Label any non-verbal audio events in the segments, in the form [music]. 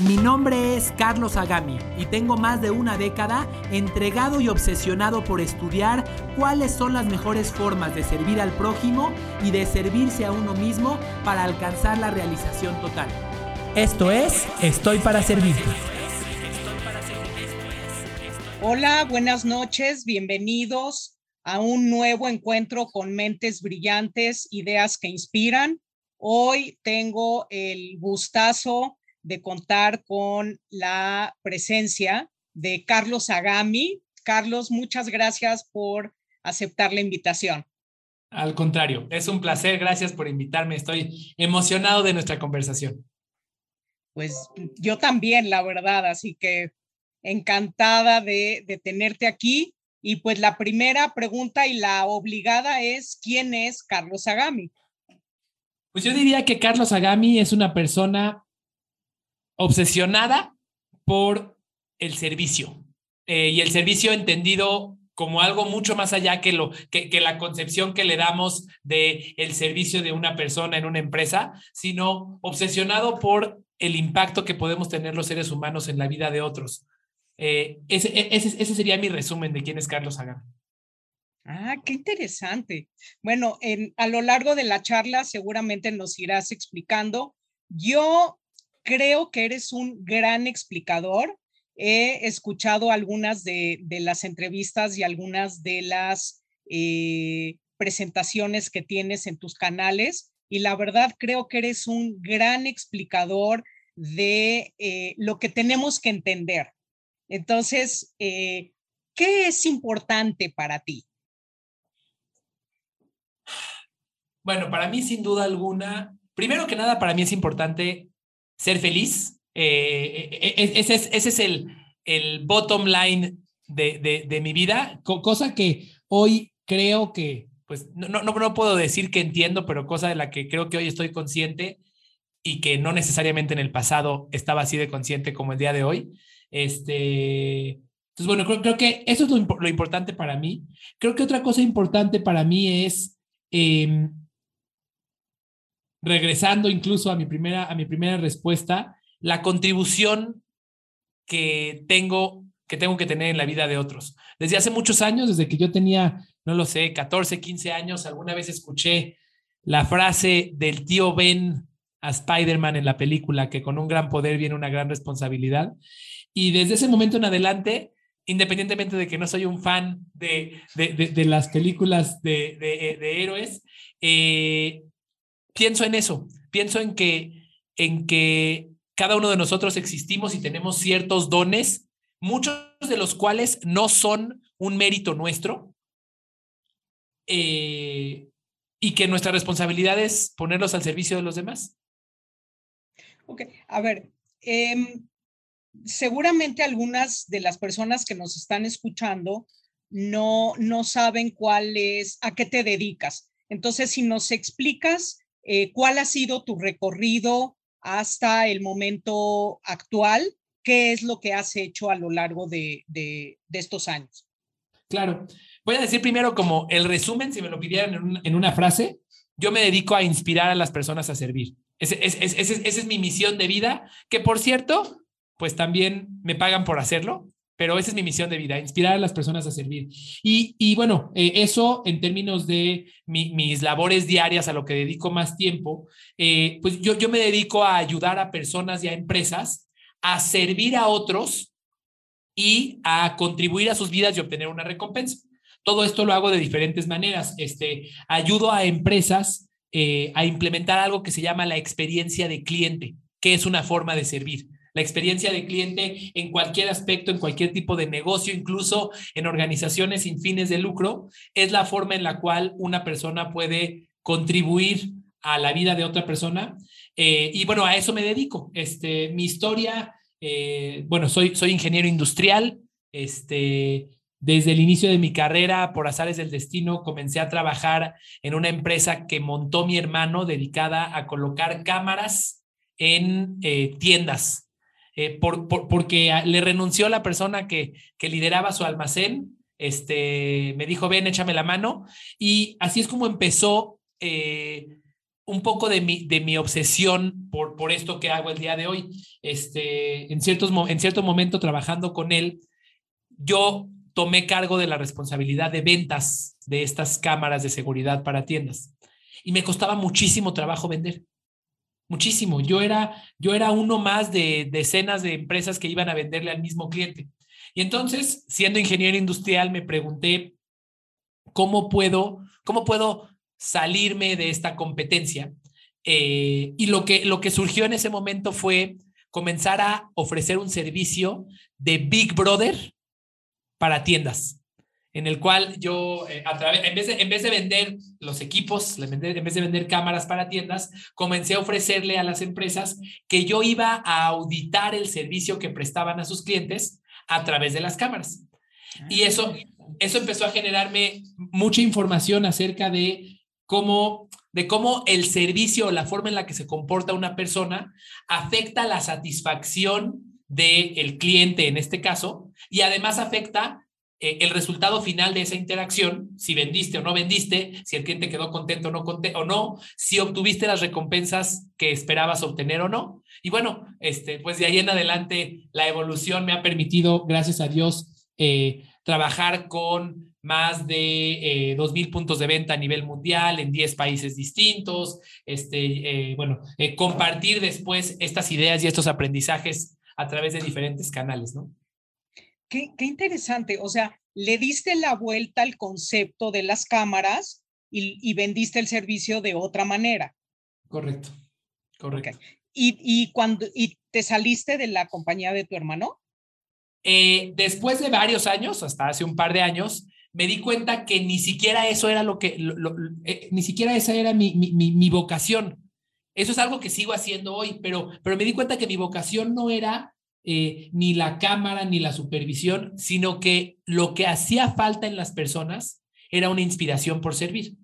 Mi nombre es Carlos Agami y tengo más de una década entregado y obsesionado por estudiar cuáles son las mejores formas de servir al prójimo y de servirse a uno mismo para alcanzar la realización total. Esto es Estoy para Servirte. Hola, buenas noches, bienvenidos a un nuevo encuentro con mentes brillantes, ideas que inspiran. Hoy tengo el gustazo de contar con la presencia de Carlos Agami. Carlos, muchas gracias por aceptar la invitación. Al contrario, es un placer, gracias por invitarme, estoy emocionado de nuestra conversación. Pues yo también, la verdad, así que encantada de, de tenerte aquí. Y pues la primera pregunta y la obligada es, ¿quién es Carlos Agami? Pues yo diría que Carlos Agami es una persona obsesionada por el servicio eh, y el servicio entendido como algo mucho más allá que, lo, que, la concepción que le damos de el servicio de una persona en una empresa, sino obsesionado por el impacto que podemos tener los seres humanos en la vida de otros. Eh, ese, e, ese, ese, sería mi resumen de quién es Carlos Sagan. Ah, qué interesante. Bueno, en, a lo largo de la charla seguramente nos irás explicando. Yo creo que eres un gran explicador. He escuchado algunas de, las entrevistas y algunas de las eh, presentaciones que tienes en tus canales y la verdad creo que eres un gran explicador de eh, lo que tenemos que entender. Entonces, eh, ¿qué es importante para ti? Bueno, para mí sin duda alguna, primero que nada, para mí es importante ser feliz. Eh, e, e, ese es, ese es el, el bottom line de, de, de, mi vida, cosa que hoy creo que, pues no, no, no puedo decir que entiendo, pero cosa de la que creo que hoy estoy consciente y que no necesariamente en el pasado estaba así de consciente como el día de hoy. Este, entonces, bueno, creo, creo que eso es lo, lo, importante para mí. Creo que otra cosa importante para mí es, eh, regresando incluso a mi, primera, a mi primera respuesta, la contribución que tengo, que tengo que tener en la vida de otros. Desde hace muchos años, desde que yo tenía, no lo sé, 14, 15 años, alguna vez escuché la frase del tío Ben a Spider-Man en la película, que con un gran poder viene una gran responsabilidad. Y desde ese momento en adelante, independientemente de que no soy un fan de, de, de, de las películas de, héroes, eh, pienso en eso, pienso en que, en que cada uno de nosotros existimos y tenemos ciertos dones, muchos de los cuales no son un mérito nuestro, eh, y que nuestra responsabilidad es ponerlos al servicio de los demás. Ok, a ver, eh, seguramente algunas de las personas que nos están escuchando no, no saben cuál es, a qué te dedicas. Entonces, si nos explicas eh, cuál ha sido tu recorrido hasta el momento actual, qué es lo que has hecho a lo largo de, de, estos años. Claro, voy a decir primero como el resumen, si me lo pidieran en, un, en una frase, yo me dedico a inspirar a las personas a servir. Esa es, es, es, esa es mi misión de vida, que por cierto, pues también me pagan por hacerlo, pero esa es mi misión de vida, inspirar a las personas a servir. Y, y bueno, eh, eso en términos de mi, mis labores diarias, a lo que dedico más tiempo, eh, pues yo, yo me dedico a ayudar a personas y a empresas a servir a otros y a contribuir a sus vidas y obtener una recompensa. Todo esto lo hago de diferentes maneras. Este, ayudo a empresas eh, a implementar algo que se llama la experiencia de cliente, que es una forma de servir la experiencia de cliente en cualquier aspecto, en cualquier tipo de negocio, incluso en organizaciones sin fines de lucro, es la forma en la cual una persona puede contribuir a la vida de otra persona. Eh, y bueno, a eso me dedico. Este, mi historia, eh, bueno, soy, soy ingeniero industrial, este, desde el inicio de mi carrera, por azares del destino, comencé a trabajar en una empresa que montó mi hermano dedicada a colocar cámaras en eh, tiendas, eh, por, porque le renunció la persona que, que lideraba su almacén. Este, me dijo, ven, échame la mano. Y así es como empezó eh, un poco de mi, de mi obsesión por, por esto que hago el día de hoy. Este, en, ciertos, en cierto momento trabajando con él, yo tomé cargo de la responsabilidad de ventas de estas cámaras de seguridad para tiendas. Y me costaba muchísimo trabajo vender. Muchísimo. Yo era, yo era uno más de decenas de empresas que iban a venderle al mismo cliente. Y entonces, siendo ingeniero industrial, me pregunté cómo puedo, cómo puedo salirme de esta competencia. Eh, y lo que, lo que surgió en ese momento fue comenzar a ofrecer un servicio de Big Brother para tiendas, en el cual yo, eh, a través, en, vez de, en vez de vender los equipos, en vez de vender cámaras para tiendas, comencé a ofrecerle a las empresas que yo iba a auditar el servicio que prestaban a sus clientes a través de las cámaras. Y ah, eso, eso empezó a generarme mucha información acerca de cómo, de cómo el servicio o la forma en la que se comporta una persona afecta la satisfacción del cliente en este caso, y además afecta eh, el resultado final de esa interacción, si vendiste o no vendiste, si el cliente quedó contento o no, o no, si obtuviste las recompensas que esperabas obtener o no. Y bueno, este, pues de ahí en adelante la evolución me ha permitido, gracias a Dios, eh, trabajar con más de eh, 2.000 puntos de venta a nivel mundial en 10 países distintos, este, eh, bueno, compartir después estas ideas y estos aprendizajes a través de diferentes canales, ¿no? Qué, qué interesante, o sea, le diste la vuelta al concepto de las cámaras y, y vendiste el servicio de otra manera. Correcto, correcto. ¿Y, y, cuando, ¿Y te saliste de la compañía de tu hermano? Eh, después de varios años, hasta hace un par de años, me di cuenta que ni siquiera eso era lo que, eh, ni siquiera esa era mi, mi, mi, mi, vocación. Eso es algo que sigo haciendo hoy, pero, pero me di cuenta que mi vocación no era eh, ni la cámara ni la supervisión, sino que lo que hacía falta en las personas era una inspiración por servir.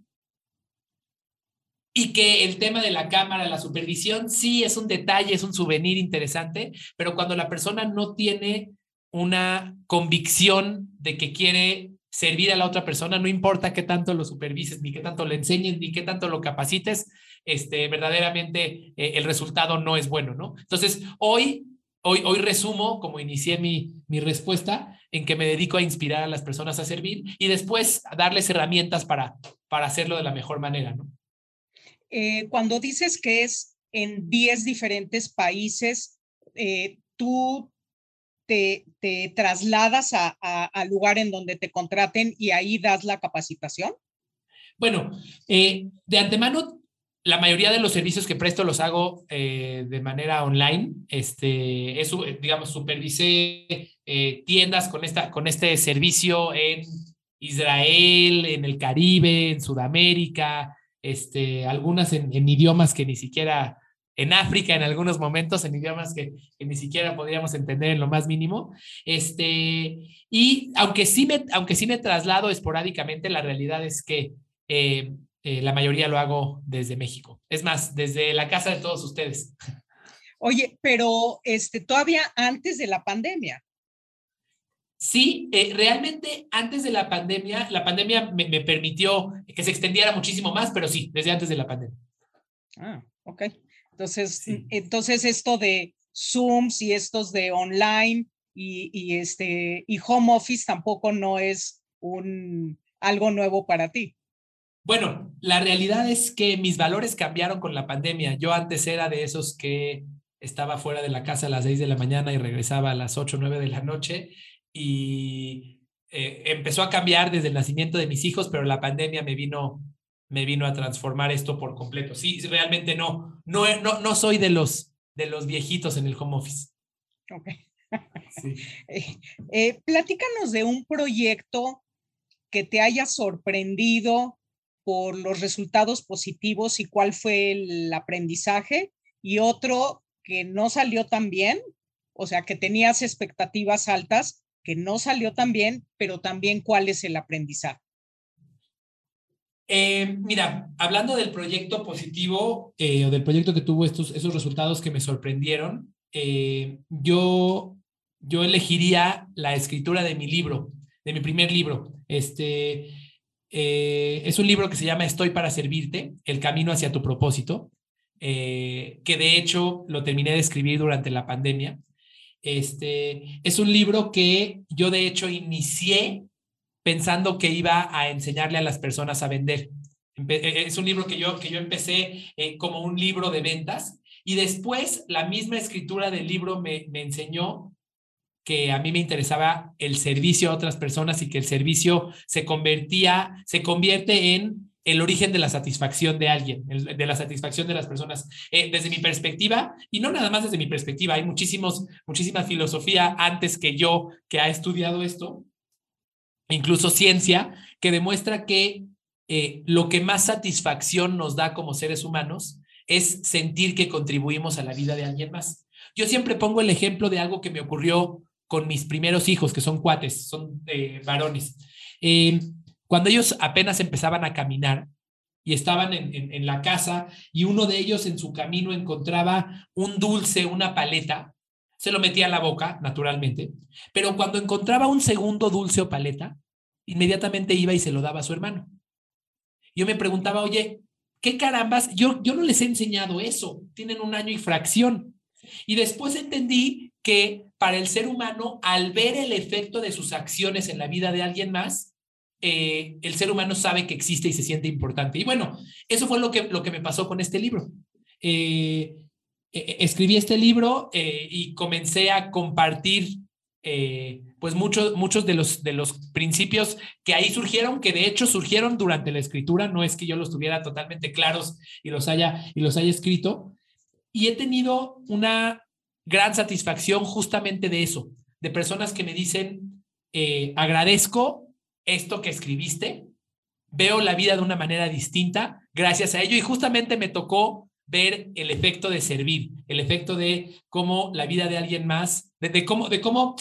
Y que el tema de la cámara, la supervisión, sí es un detalle, es un souvenir interesante, pero cuando la persona no tiene una convicción de que quiere servir a la otra persona, no importa qué tanto lo supervises, ni qué tanto le enseñes, ni qué tanto lo capacites, este, verdaderamente eh, el resultado no es bueno, ¿no? Entonces, hoy, hoy, hoy resumo, como inicié mi, mi respuesta, en que me dedico a inspirar a las personas a servir y después a darles herramientas para, para hacerlo de la mejor manera, ¿no? Eh, cuando dices que es en 10 diferentes países, eh, tú te, te trasladas al lugar en donde te contraten y ahí das la capacitación? Bueno, eh, de antemano, la mayoría de los servicios que presto los hago eh, de manera online. Este, eso, digamos, supervisé eh, tiendas con, esta, con este servicio en Israel, en el Caribe, en Sudamérica, este, algunas en, en idiomas que ni siquiera en África en algunos momentos, en idiomas que, ni siquiera podríamos entender en lo más mínimo. Este, y aunque sí, me, aunque sí me traslado esporádicamente, la realidad es que eh, eh, la mayoría lo hago desde México. Es más, desde la casa de todos ustedes. Oye, pero este, todavía antes de la pandemia. Sí, eh, realmente antes de la pandemia, la pandemia me, me, permitió que se extendiera muchísimo más, pero sí, desde antes de la pandemia. Ah, ok. Entonces, entonces esto de Zooms y estos de online y, y, este, y home office tampoco no es un, algo nuevo para ti. Bueno, la realidad es que mis valores cambiaron con la pandemia. Yo antes era de esos que estaba fuera de la casa a las 6 de la mañana y regresaba a las 8 o 9 de la noche y eh, empezó a cambiar desde el nacimiento de mis hijos, pero la pandemia me vino me vino a transformar esto por completo. Sí, realmente no, no, no, no soy de los, de los viejitos en el home office. Ok. Sí. [laughs] Eh, eh, platícanos de un proyecto que te haya sorprendido por los resultados positivos y cuál fue el aprendizaje y otro que no salió tan bien, o sea, que tenías expectativas altas, que no salió tan bien, pero también cuál es el aprendizaje. Eh, mira, hablando del proyecto positivo eh, o del proyecto que tuvo estos, esos resultados que me sorprendieron, eh, yo, yo elegiría la escritura de mi libro, de mi primer libro. Este, es un libro que se llama Estoy para servirte, el camino hacia tu propósito, que de hecho lo terminé de escribir durante la pandemia. Este, es un libro que yo de hecho inicié pensando que iba a enseñarle a las personas a vender. E, e, es un libro que yo, que yo empecé eh, como un libro de ventas y después la misma escritura del libro me, me enseñó que a mí me interesaba el servicio a otras personas y que el servicio se convertía, se convierte en el origen de la satisfacción de alguien, de la satisfacción de las personas. Eh, desde mi perspectiva, y no nada más desde mi perspectiva, hay muchísimos, muchísima filosofía antes que yo que ha estudiado esto, incluso ciencia, que demuestra que eh, lo que más satisfacción nos da como seres humanos es sentir que contribuimos a la vida de alguien más. Yo siempre pongo el ejemplo de algo que me ocurrió con mis primeros hijos, que son cuates, son eh, varones. Eh, cuando ellos apenas empezaban a caminar y estaban en, en la casa y uno de ellos en su camino encontraba un dulce, una paleta, se lo metía a la boca, naturalmente, pero cuando encontraba un segundo dulce o paleta, inmediatamente iba y se lo daba a su hermano. Yo me preguntaba, oye, ¿qué carambas? Yo, yo no les he enseñado eso, tienen un año y fracción. Y después entendí que para el ser humano, al ver el efecto de sus acciones en la vida de alguien más, eh, el ser humano sabe que existe y se siente importante. Y bueno, eso fue lo que, lo que me pasó con este libro. Eh, e, e, escribí este libro eh, y comencé a compartir eh, pues muchos, muchos de, los, de los principios que ahí surgieron, que de hecho surgieron durante la escritura, no es que yo los tuviera totalmente claros y los haya, y los haya escrito. Y he tenido una gran satisfacción justamente de eso, de personas que me dicen, eh, agradezco esto que escribiste, veo la vida de una manera distinta gracias a ello y justamente me tocó ver el efecto de servir, el efecto de cómo la vida de alguien más, de, cómo, de cómo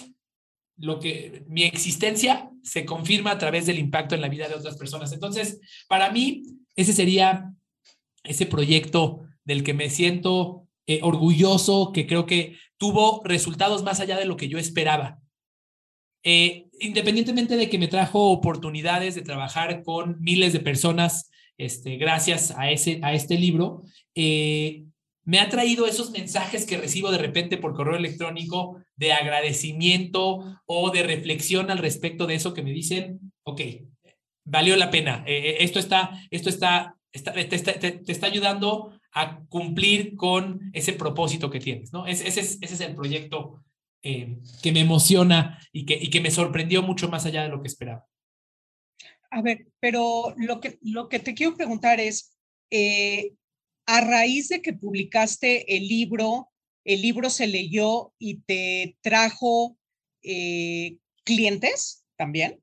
lo que mi existencia se confirma a través del impacto en la vida de otras personas. Entonces, para mí, ese sería ese proyecto del que me siento eh, orgulloso, que creo que tuvo resultados más allá de lo que yo esperaba. Eh, independientemente de que me trajo oportunidades de trabajar con miles de personas este, gracias a, ese, a este libro, eh, me ha traído esos mensajes que recibo de repente por correo electrónico de agradecimiento o de reflexión al respecto de eso que me dicen, ok, valió la pena, eh, esto está, esto está, te, está ayudando a cumplir con ese propósito que tienes, ¿no? ese, es, ese es el proyecto que me emociona y que, y que me sorprendió mucho más allá de lo que esperaba. A ver, pero lo que, lo que te quiero preguntar es, eh, a raíz de que publicaste el libro, el libro se leyó y te trajo eh, clientes también.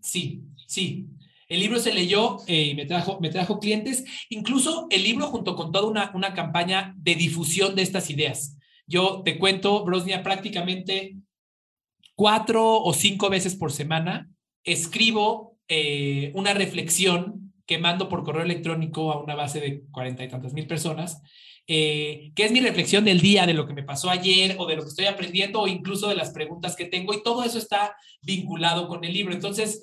Sí, sí. El libro se leyó eh, y me trajo, me trajo clientes, incluso el libro junto con toda una, campaña de difusión de estas ideas. Yo te cuento, Brosnia, prácticamente cuatro o cinco veces por semana escribo eh, una reflexión que mando por correo electrónico a una base de cuarenta y tantas mil personas, eh, que es mi reflexión del día, de lo que me pasó ayer o de lo que estoy aprendiendo o incluso de las preguntas que tengo y todo eso está vinculado con el libro. Entonces,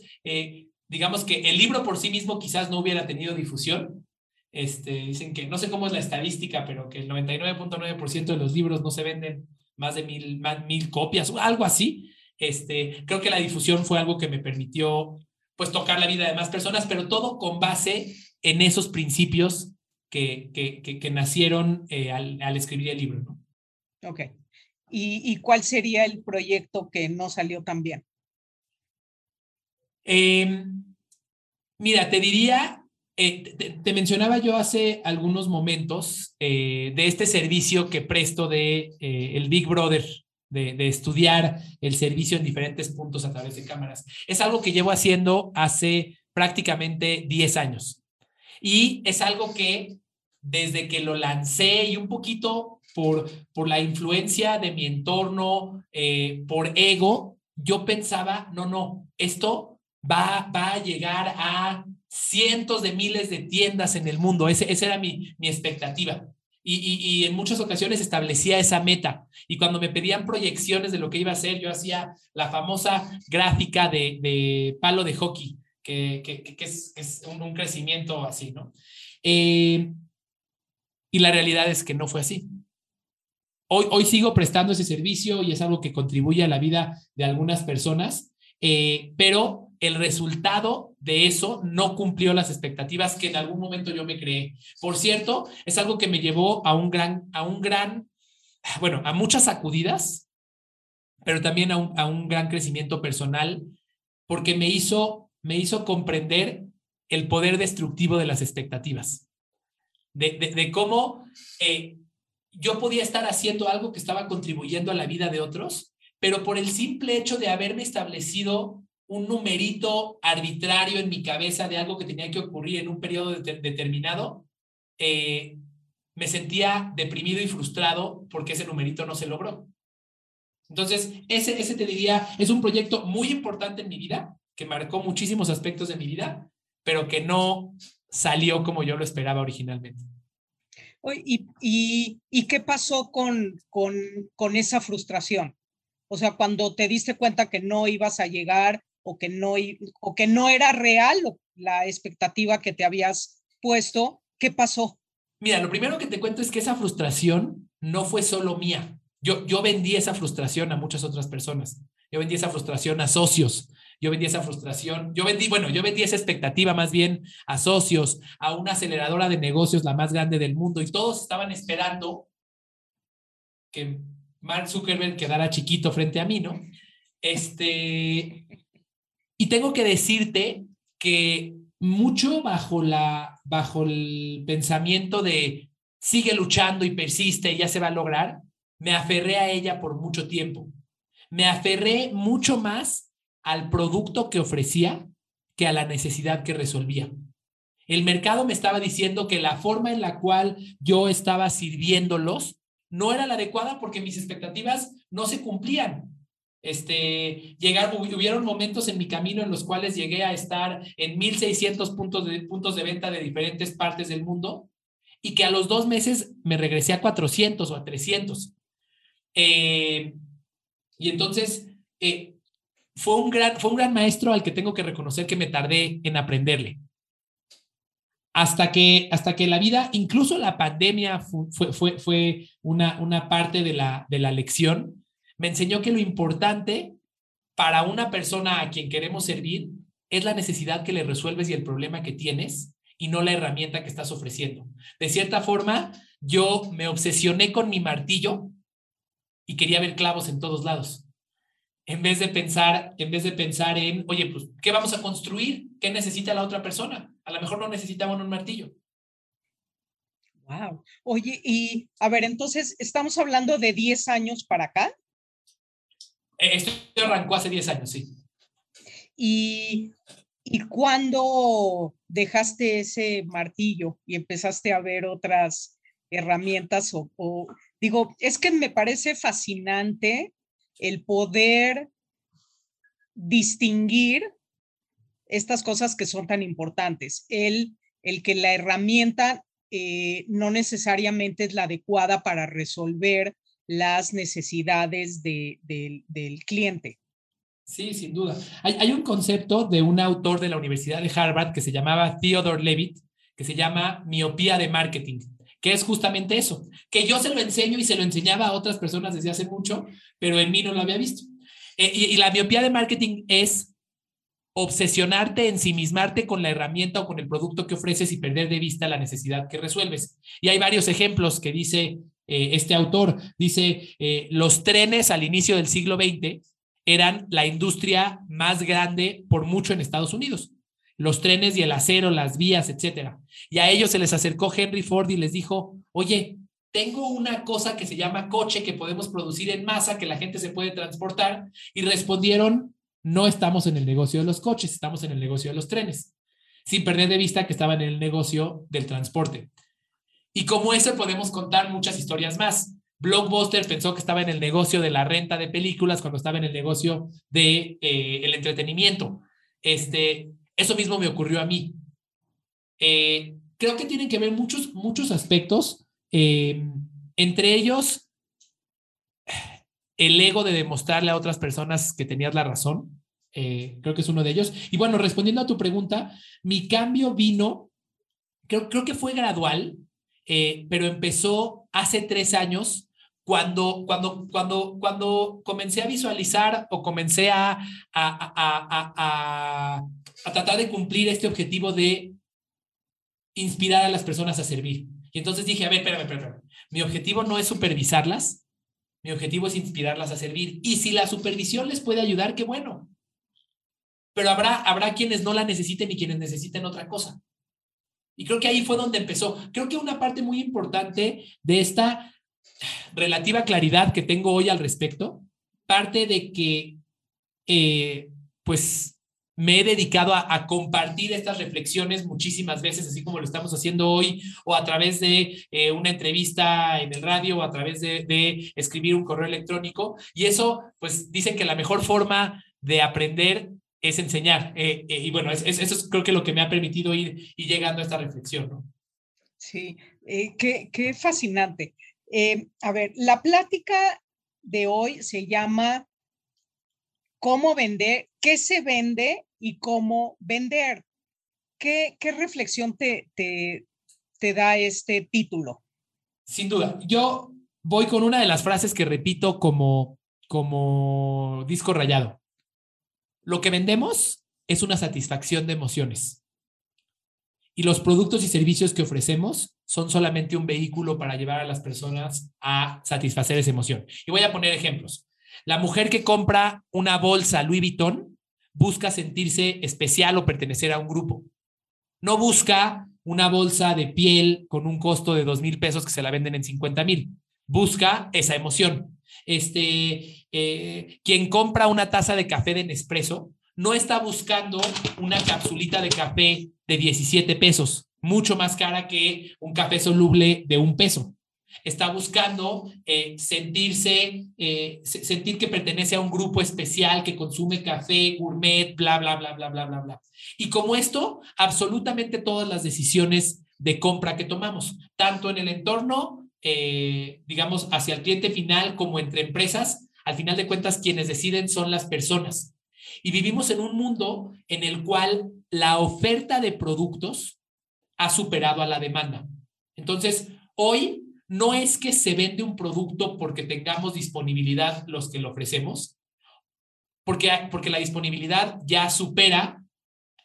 digamos que el libro por sí mismo quizás no hubiera tenido difusión. Este, dicen que no sé cómo es la estadística, pero que el 99.9% de los libros no se venden más de mil, más, mil copias, algo así. Este, creo que la difusión fue algo que me permitió pues tocar la vida de más personas, pero todo con base en esos principios que, que, que, nacieron eh, al, al, escribir el libro. ¿no? Ok. ¿Y, ¿Y, cuál sería el proyecto que no salió tan bien? Eh, mira, te diría, eh, te, te, mencionaba yo hace algunos momentos eh, de este servicio que presto de eh, el Big Brother de, estudiar el servicio en diferentes puntos a través de cámaras. Es algo que llevo haciendo hace prácticamente 10 años. Y es algo que desde que lo lancé y un poquito por, por la influencia de mi entorno, eh, por ego, yo pensaba, no, no, esto va, va a llegar a cientos de miles de tiendas en el mundo. Ese, esa era mi, mi expectativa. Y, y, en muchas ocasiones establecía esa meta. Y cuando me pedían proyecciones de lo que iba a hacer, yo hacía la famosa gráfica de, de palo de hockey, que, que, es, es un, un, crecimiento así, ¿no? Eh, y la realidad es que no fue así. Hoy, hoy sigo prestando ese servicio y es algo que contribuye a la vida de algunas personas, eh, pero el resultado de eso no cumplió las expectativas que en algún momento yo me creé. Por cierto, es algo que me llevó a un gran, a un gran, bueno, a muchas sacudidas, pero también a un, a un gran crecimiento personal, porque me hizo, me hizo comprender el poder destructivo de las expectativas de, cómo eh, yo podía estar haciendo algo que estaba contribuyendo a la vida de otros, pero por el simple hecho de haberme establecido un numerito arbitrario en mi cabeza de algo que tenía que ocurrir en un periodo determinado, eh, me sentía deprimido y frustrado porque ese numerito no se logró. Entonces, ese, ese te diría, es un proyecto muy importante en mi vida, que marcó muchísimos aspectos de mi vida, pero que no salió como yo lo esperaba originalmente. ¿Y, y, y qué pasó con, con, con, esa frustración? O sea, cuando te diste cuenta que no ibas a llegar o que no, o que no era real la expectativa que te habías puesto, ¿qué pasó? Mira, lo primero que te cuento es que esa frustración no fue solo mía. Yo, yo vendí esa frustración a muchas otras personas. Yo vendí esa frustración a socios, yo vendí esa frustración, yo vendí, bueno, yo vendí esa expectativa más bien a socios, a una aceleradora de negocios, la más grande del mundo, y todos estaban esperando que Mark Zuckerberg quedara chiquito frente a mí, ¿no? Este, y tengo que decirte que mucho bajo la, bajo el pensamiento de sigue luchando y persiste y ya se va a lograr, me aferré a ella por mucho tiempo. Me aferré mucho más al producto que ofrecía que a la necesidad que resolvía. El mercado me estaba diciendo que la forma en la cual yo estaba sirviéndolos no era la adecuada porque mis expectativas no se cumplían. Este, llegar, hubieron momentos en mi camino en los cuales llegué a estar en 1600 puntos de, puntos de venta de diferentes partes del mundo y que a los dos meses me regresé a 400 o a 300. Eh, y entonces, eh, fue un, gran, fue un gran maestro al que tengo que reconocer que me tardé en aprenderle. Hasta que, hasta que la vida, incluso la pandemia fue, fue, fue una, una parte de la, de la lección, me enseñó que lo importante para una persona a quien queremos servir es la necesidad que le resuelves y el problema que tienes y no la herramienta que estás ofreciendo. De cierta forma, yo me obsesioné con mi martillo y quería ver clavos en todos lados en vez de pensar, en vez de pensar en, oye, pues, ¿qué vamos a construir? ¿Qué necesita la otra persona? A lo mejor no necesitaban un martillo. Wow. Oye, y a ver, entonces, ¿estamos hablando de 10 años para acá? Eh, esto arrancó hace 10 años, sí. ¿Y, ¿Y cuándo dejaste ese martillo y empezaste a ver otras herramientas? O, digo, es que me parece fascinante el poder distinguir estas cosas que son tan importantes, el, el que la herramienta eh, no necesariamente es la adecuada para resolver las necesidades de, del cliente. Sí, sin duda. Hay, un concepto de un autor de la Universidad de Harvard que se llamaba Theodore Levitt, que se llama miopía de marketing que es justamente eso, que yo se lo enseño y se lo enseñaba a otras personas desde hace mucho, pero en mí no lo había visto. Eh, y, la miopía de marketing es obsesionarte, ensimismarte con la herramienta o con el producto que ofreces y perder de vista la necesidad que resuelves. Y hay varios ejemplos que dice eh, este autor. Dice, eh, los trenes al inicio del siglo XX eran la industria más grande por mucho en Estados Unidos los trenes y el acero, las vías, etcétera. Y a ellos se les acercó Henry Ford y les dijo, oye, tengo una cosa que se llama coche que podemos producir en masa, que la gente se puede transportar. Y respondieron, no estamos en el negocio de los coches, estamos en el negocio de los trenes, sin perder de vista que estaban en el negocio del transporte. Y como eso podemos contar muchas historias más. Blockbuster pensó que estaba en el negocio de la renta de películas cuando estaba en el negocio de eh, el entretenimiento. Este, eso mismo me ocurrió a mí. Eh, creo que tienen que ver muchos, muchos aspectos, eh, entre ellos el ego de demostrarle a otras personas que tenías la razón. creo que es uno de ellos. Y bueno, respondiendo a tu pregunta, mi cambio vino, creo, creo que fue gradual, pero empezó hace tres años cuando, cuando, cuando, cuando comencé a visualizar o comencé a, a, tratar de cumplir este objetivo de inspirar a las personas a servir. Y entonces dije, a ver, espérame, espérame, mi objetivo no es supervisarlas, mi objetivo es inspirarlas a servir. Y si la supervisión les puede ayudar, qué bueno. Pero habrá, habrá quienes no la necesiten y quienes necesiten otra cosa. Y creo que ahí fue donde empezó. Creo que una parte muy importante de esta relativa claridad que tengo hoy al respecto parte de que, eh, pues, me he dedicado a, compartir estas reflexiones muchísimas veces, así como lo estamos haciendo hoy, o a través de eh, una entrevista en el radio, o a través de, escribir un correo electrónico. Y eso, pues, dicen que la mejor forma de aprender es enseñar. Eh, y bueno, eso es creo que lo que me ha permitido ir, y llegando a esta reflexión, ¿no? Sí, qué, qué fascinante. Eh, a ver, la plática de hoy se llama ¿Cómo vender? ¿Qué se vende y cómo vender? ¿Qué, qué reflexión te, te, te da este título? Sin duda, yo voy con una de las frases que repito como, como disco rayado. Lo que vendemos es una satisfacción de emociones y los productos y servicios que ofrecemos son solamente un vehículo para llevar a las personas a satisfacer esa emoción. Y voy a poner ejemplos. La mujer que compra una bolsa Louis Vuitton busca sentirse especial o pertenecer a un grupo. No busca una bolsa de piel con un costo de dos mil pesos que se la venden en 50 mil. Busca esa emoción. Este, eh, quien compra una taza de café de Nespresso no está buscando una capsulita de café de 17 pesos, mucho más cara que un café soluble de un peso. Está buscando eh, sentirse, eh, sentir que pertenece a un grupo especial que consume café, gourmet, bla, bla, bla, bla, bla, bla, bla. Y como esto, absolutamente todas las decisiones de compra que tomamos, tanto en el entorno, eh, digamos, hacia el cliente final como entre empresas, al final de cuentas, quienes deciden son las personas. Y vivimos en un mundo en el cual la oferta de productos ha superado a la demanda. Entonces, hoy no es que se vende un producto porque tengamos disponibilidad los que lo ofrecemos, porque, porque la disponibilidad ya supera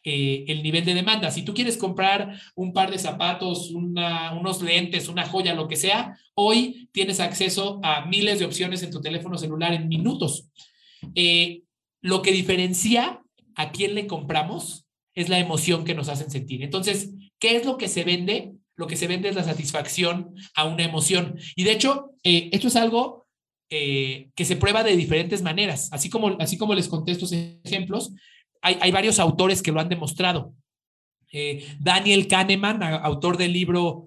eh, el nivel de demanda. Si tú quieres comprar un par de zapatos, unos lentes, una joya, lo que sea, hoy tienes acceso a miles de opciones en tu teléfono celular en minutos. Eh, lo que diferencia a quién le compramos es la emoción que nos hacen sentir. Entonces, ¿qué es lo que se vende? Lo que se vende es la satisfacción a una emoción. Y de hecho, eh, esto es algo que se prueba de diferentes maneras. Así como, así como les contesto estos ejemplos, hay, varios autores que lo han demostrado. Eh, Daniel Kahneman, autor del libro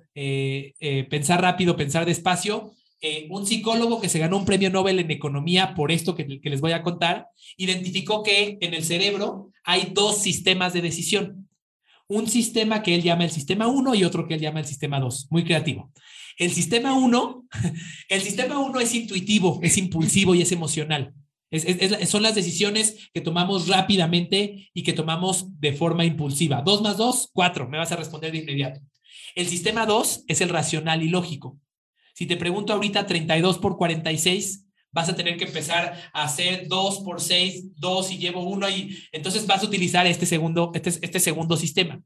Pensar rápido, pensar despacio, eh, un psicólogo que se ganó un premio Nobel en economía por esto que, les voy a contar, identificó que en el cerebro hay dos sistemas de decisión. Un sistema que él llama el sistema 1 y otro que él llama el sistema 2. Muy creativo. El sistema 1, [laughs] el sistema 1 es intuitivo, es impulsivo y es emocional. Son las decisiones que tomamos rápidamente y que tomamos de forma impulsiva. 2 más 2, 4. Me vas a responder de inmediato. El sistema 2 es el racional y lógico. Si te pregunto ahorita 32 por 46, vas a tener que empezar a hacer 2 por 6, 2 y llevo 1 y entonces vas a utilizar este segundo, este, este segundo sistema.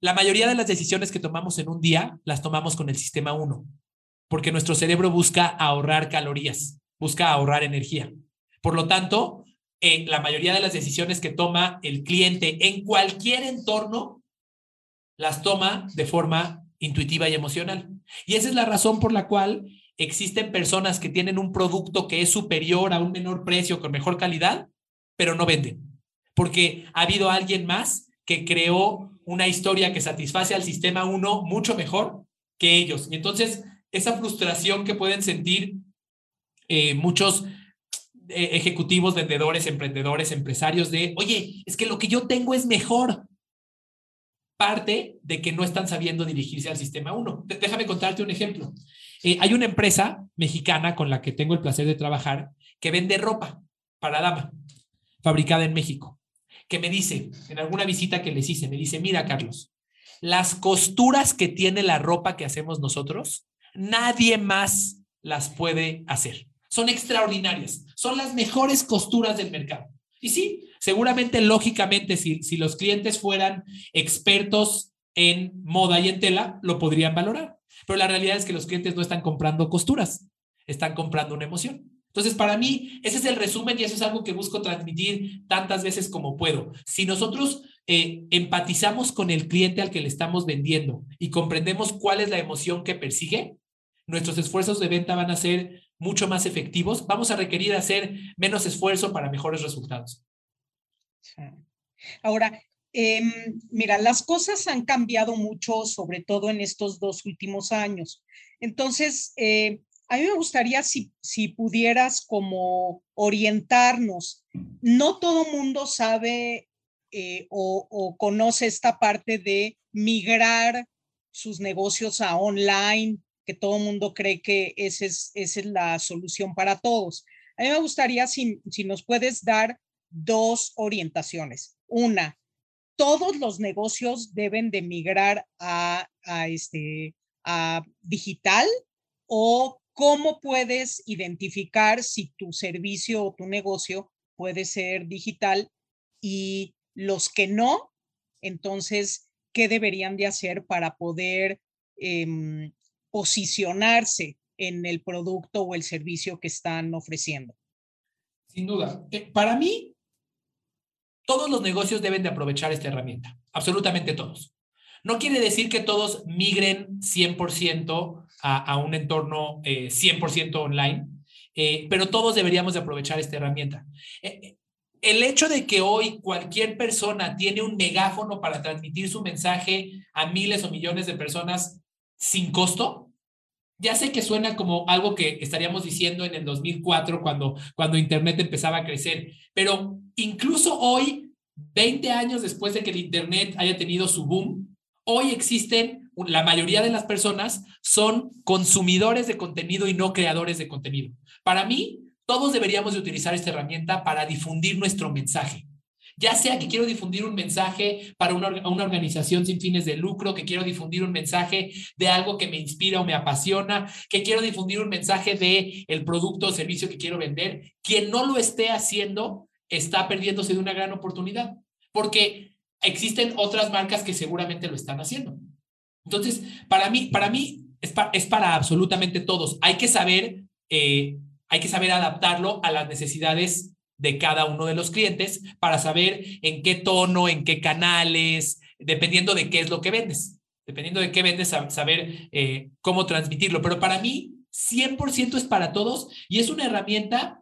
La mayoría de las decisiones que tomamos en un día las tomamos con el sistema 1, porque nuestro cerebro busca ahorrar calorías, busca ahorrar energía. Por lo tanto, eh, la mayoría de las decisiones que toma el cliente en cualquier entorno las toma de forma intuitiva y emocional. Y esa es la razón por la cual existen personas que tienen un producto que es superior a un menor precio con mejor calidad, pero no venden. Porque ha habido alguien más que creó una historia que satisface al sistema 1 mucho mejor que ellos. Y entonces esa frustración que pueden sentir eh, muchos ejecutivos, vendedores, emprendedores, empresarios de, oye, es que lo que yo tengo es mejor. Parte de que no están sabiendo dirigirse al sistema 1. Déjame contarte un ejemplo. Eh, hay una empresa mexicana con la que tengo el placer de trabajar que vende ropa para dama, fabricada en México, que me dice, en alguna visita que les hice, me dice, mira, Carlos, las costuras que tiene la ropa que hacemos nosotros, nadie más las puede hacer. Son extraordinarias, son las mejores costuras del mercado. Y sí, seguramente, lógicamente, si, si los clientes fueran expertos en moda y en tela, lo podrían valorar. Pero la realidad es que los clientes no están comprando costuras, están comprando una emoción. Entonces, para mí, ese es el resumen y eso es algo que busco transmitir tantas veces como puedo. Si nosotros eh, empatizamos con el cliente al que le estamos vendiendo y comprendemos cuál es la emoción que persigue, nuestros esfuerzos de venta van a ser mucho más efectivos. Vamos a requerir hacer menos esfuerzo para mejores resultados. Ahora, em, mira, las cosas han cambiado mucho, sobre todo en estos dos últimos años. Entonces, eh, a mí me gustaría si, si pudieras como orientarnos. No todo mundo sabe eh, o, conoce esta parte de migrar sus negocios a online, que todo mundo cree que esa es, esa es la solución para todos. A mí me gustaría si, si nos puedes dar dos orientaciones. Una, todos los negocios deben de migrar a, a, este, a digital o ¿Cómo puedes identificar si tu servicio o tu negocio puede ser digital y los que no? Entonces, ¿qué deberían de hacer para poder em, posicionarse en el producto o el servicio que están ofreciendo? Sin duda. Eh, para mí, todos los negocios deben de aprovechar esta herramienta, absolutamente todos. No quiere decir que todos migren 100% a, un entorno 100% eh, online, eh, pero todos deberíamos de aprovechar esta herramienta. Eh, el hecho de que hoy cualquier persona tiene un megáfono para transmitir su mensaje a miles o millones de personas sin costo, ya sé que suena como algo que estaríamos diciendo en el 2004 cuando, cuando Internet empezaba a crecer, pero incluso hoy, 20 años después de que el Internet haya tenido su boom, hoy existen, la mayoría de las personas son consumidores de contenido y no creadores de contenido. Para mí, todos deberíamos de utilizar esta herramienta para difundir nuestro mensaje. Ya sea que quiero difundir un mensaje para una, una, organización sin fines de lucro, que quiero difundir un mensaje de algo que me inspira o me apasiona, que quiero difundir un mensaje de el producto o servicio que quiero vender, quien no lo esté haciendo está perdiéndose de una gran oportunidad. Porque existen otras marcas que seguramente lo están haciendo. Entonces, para mí, para mí es, es para absolutamente todos. Hay que saber, eh, hay que saber adaptarlo a las necesidades de cada uno de los clientes para saber en qué tono, en qué canales, dependiendo de qué es lo que vendes, dependiendo de qué vendes, saber eh, cómo transmitirlo. Pero para mí, 100% es para todos y es una herramienta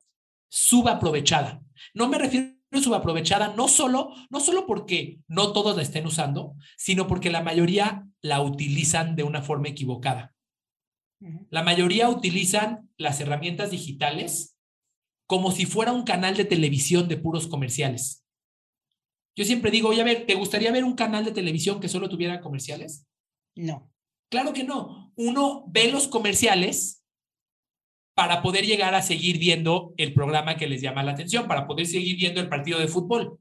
subaprovechada. No me refiero subaprovechada, no solo, no solo porque no todos la estén usando, sino porque la mayoría la utilizan de una forma equivocada. La mayoría utilizan las herramientas digitales como si fuera un canal de televisión de puros comerciales. Yo siempre digo, oye, a ver, ¿te gustaría ver un canal de televisión que solo tuviera comerciales? No. Claro que no. Uno ve los comerciales para poder llegar a seguir viendo el programa que les llama la atención, para poder seguir viendo el partido de fútbol.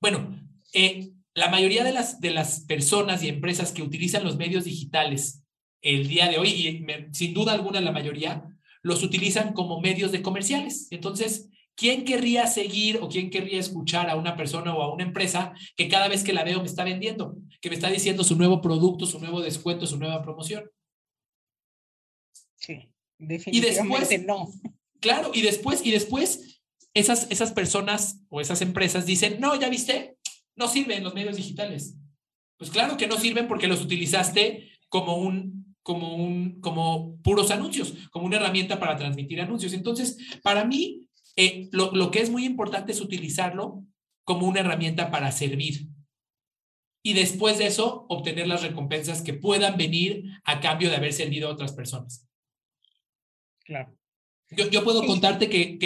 Bueno, eh, la mayoría de las, de las personas y empresas que utilizan los medios digitales el día de hoy, y sin duda alguna la mayoría, los utilizan como medios de comerciales. Entonces, ¿quién querría seguir o quién querría escuchar a una persona o a una empresa que cada vez que la veo me está vendiendo, que me está diciendo su nuevo producto, su nuevo descuento, su nueva promoción? Sí. Definitivamente y después, no. Claro, y después, y después esas, esas personas o esas empresas dicen, no, ya viste, no sirven los medios digitales. Pues claro que no sirven porque los utilizaste como un, como un, como puros anuncios, como una herramienta para transmitir anuncios. Entonces, para mí, eh, lo, lo que es muy importante es utilizarlo como una herramienta para servir. y después de eso obtener las recompensas que puedan venir a cambio de haber servido a otras personas. Claro. Yo, puedo contarte que,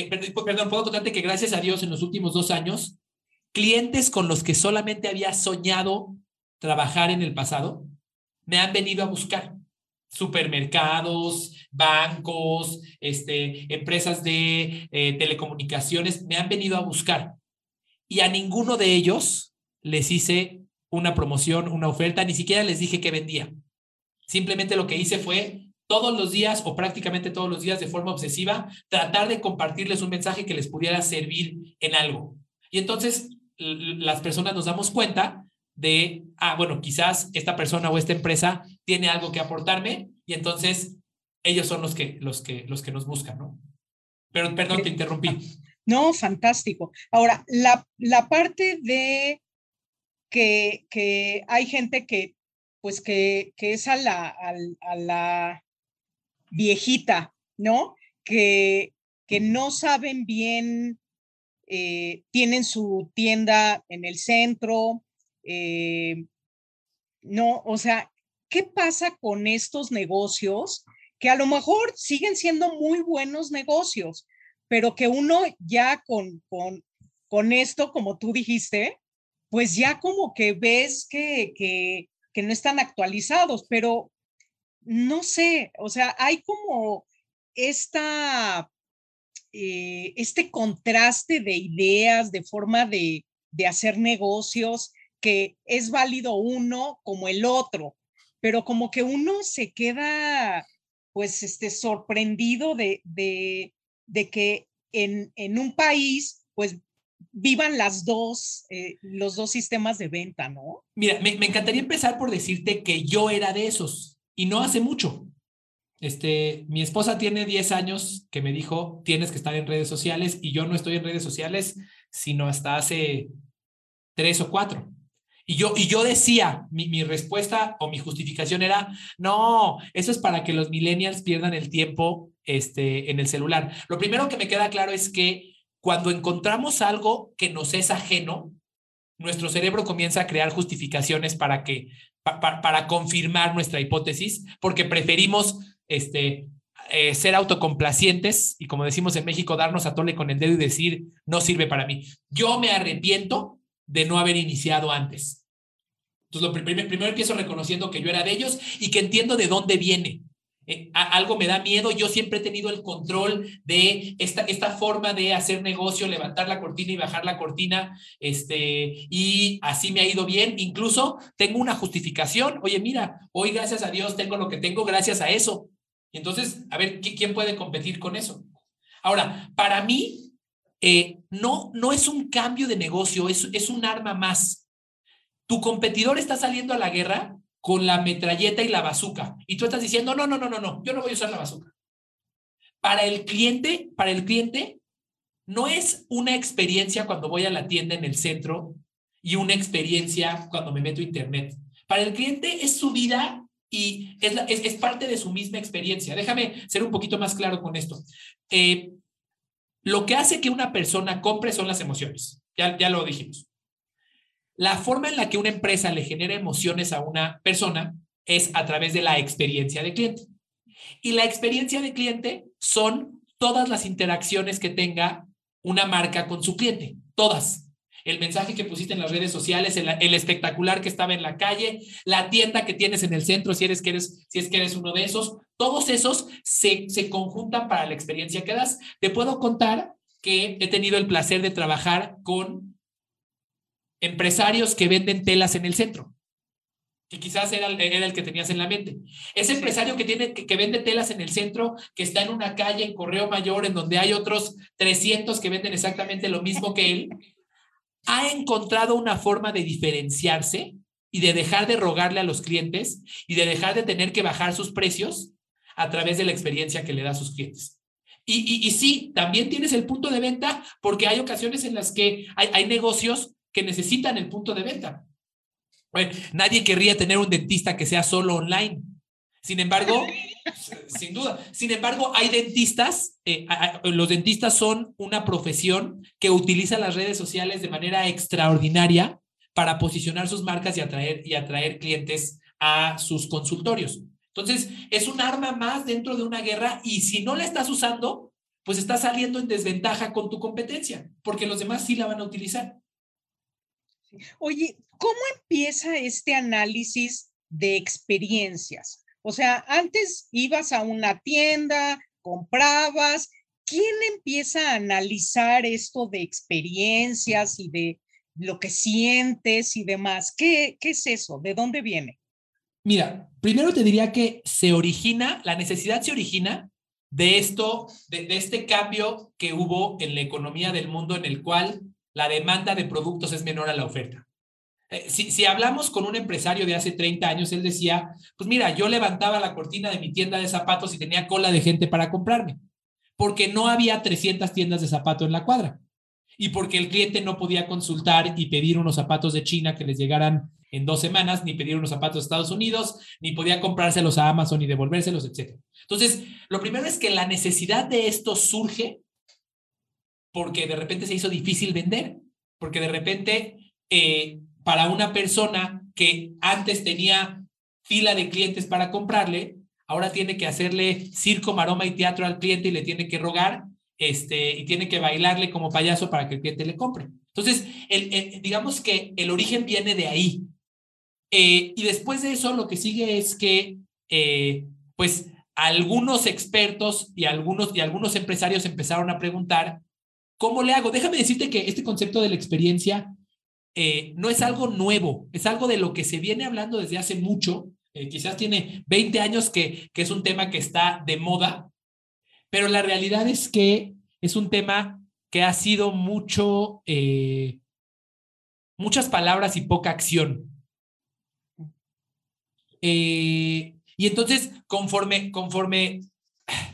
perdón, puedo contarte que gracias a Dios en los últimos dos años, clientes con los que solamente había soñado trabajar en el pasado, me han venido a buscar. Supermercados, bancos, este, empresas de eh, telecomunicaciones, me han venido a buscar. Y a ninguno de ellos les hice una promoción, una oferta, ni siquiera les dije que vendía. Simplemente lo que hice fue todos los días o prácticamente todos los días de forma obsesiva, tratar de compartirles un mensaje que les pudiera servir en algo. Y entonces las personas nos damos cuenta de, ah, bueno, quizás esta persona o esta empresa tiene algo que aportarme y entonces ellos son los que, los que, los que nos buscan, ¿no? Pero perdón, te interrumpí. [laughs] No, fantástico. Ahora, la, la parte de que, que hay gente que, pues que, que es a la, a la viejita, ¿no? Que, que no saben bien, eh, tienen su tienda en el centro, eh, no, o sea, ¿qué pasa con estos negocios que a lo mejor siguen siendo muy buenos negocios, pero que uno ya con, con, con esto, como tú dijiste, pues ya como que ves que, que, que no están actualizados, pero no sé, o sea, hay como esta, eh, este contraste de ideas, de forma de, de hacer negocios, que es válido uno como el otro, pero como que uno se queda, pues, este, sorprendido de, de, de que en, en, un país, pues, vivan las dos, eh, los dos sistemas de venta, ¿no? Mira, me, me encantaría empezar por decirte que yo era de esos y no hace mucho. Este, mi esposa tiene 10 años que me dijo, tienes que estar en redes sociales y yo no estoy en redes sociales sino hasta hace tres o cuatro. Y yo, y yo decía, mi, mi respuesta o mi justificación era, no, eso es para que los millennials pierdan el tiempo este, en el celular. Lo primero que me queda claro es que cuando encontramos algo que nos es ajeno, nuestro cerebro comienza a crear justificaciones para que para confirmar nuestra hipótesis, porque preferimos este, eh, ser autocomplacientes y, como decimos en México, darnos a tole con el dedo y decir, no sirve para mí. Yo me arrepiento de no haber iniciado antes. Entonces, lo primero, primero empiezo reconociendo que yo era de ellos y que entiendo de dónde viene. Eh, algo me da miedo. Yo siempre he tenido el control de esta, esta forma de hacer negocio, levantar la cortina y bajar la cortina, este, y así me ha ido bien. Incluso tengo una justificación. Oye, mira, hoy gracias a Dios tengo lo que tengo gracias a eso. Entonces, a ver, ¿quién puede competir con eso? Ahora, para mí, eh, no, no es un cambio de negocio, es, es un arma más. Tu competidor está saliendo a la guerra con la metralleta y la bazuca. Y tú estás diciendo, no, no, no, no, no, yo no voy a usar la bazuca. Para el cliente, para el cliente, no es una experiencia cuando voy a la tienda en el centro y una experiencia cuando me meto a internet. Para el cliente es su vida y es, es, parte de su misma experiencia. Déjame ser un poquito más claro con esto. Eh, lo que hace que una persona compre son las emociones. Ya, ya lo dijimos. La forma en la que una empresa le genera emociones a una persona es a través de la experiencia de cliente. Y la experiencia de cliente son todas las interacciones que tenga una marca con su cliente, todas. El mensaje que pusiste en las redes sociales, el, espectacular que estaba en la calle, la tienda que tienes en el centro, si, eres eres, si es que eres uno de esos, todos esos se, se conjuntan para la experiencia que das. Te puedo contar que he tenido el placer de trabajar con empresarios que venden telas en el centro, que quizás era, era el que tenías en la mente. Ese empresario que, tiene, que, vende telas en el centro, que está en una calle en Correo Mayor, en donde hay otros 300 que venden exactamente lo mismo que él, ha encontrado una forma de diferenciarse y de dejar de rogarle a los clientes y de dejar de tener que bajar sus precios a través de la experiencia que le da a sus clientes. Y, y, y sí, también tienes el punto de venta porque hay ocasiones en las que hay, hay negocios que necesitan el punto de venta. nadie querría tener un dentista que sea solo online. Sin embargo, [laughs] sin duda, sin embargo, hay dentistas, eh, los dentistas son una profesión que utiliza las redes sociales de manera extraordinaria para posicionar sus marcas y atraer, y atraer clientes a sus consultorios. Entonces, es un arma más dentro de una guerra y si no la estás usando, pues estás saliendo en desventaja con tu competencia, porque los demás sí la van a utilizar. Oye, ¿cómo empieza este análisis de experiencias? O sea, antes ibas a una tienda, comprabas, ¿quién empieza a analizar esto de experiencias y de lo que sientes y demás? ¿Qué, qué es eso? ¿De dónde viene? Mira, primero te diría que se origina, la necesidad se origina de esto, de, de, este cambio que hubo en la economía del mundo en el cual la demanda de productos es menor a la oferta. Eh, si, si, hablamos con un empresario de hace 30 años, él decía, pues mira, yo levantaba la cortina de mi tienda de zapatos y tenía cola de gente para comprarme, porque no había 300 tiendas de zapatos en la cuadra y porque el cliente no podía consultar y pedir unos zapatos de China que les llegaran en dos semanas, ni pedir unos zapatos de Estados Unidos, ni podía comprárselos a Amazon y devolvérselos, etc. Entonces, lo primero es que la necesidad de esto surge porque de repente se hizo difícil vender, porque de repente eh, para una persona que antes tenía fila de clientes para comprarle, ahora tiene que hacerle circo, maroma y teatro al cliente y le tiene que rogar este, y tiene que bailarle como payaso para que el cliente le compre. Entonces, el, digamos que el origen viene de ahí. Eh, y después de eso, lo que sigue es que, eh, pues, algunos expertos y algunos, y algunos empresarios empezaron a preguntar, ¿cómo le hago? Déjame decirte que este concepto de la experiencia eh, no es algo nuevo, es algo de lo que se viene hablando desde hace mucho. quizás tiene 20 años que, que es un tema que está de moda, pero la realidad es que es un tema que ha sido mucho, eh, muchas palabras y poca acción. Eh, y entonces, conforme, conforme,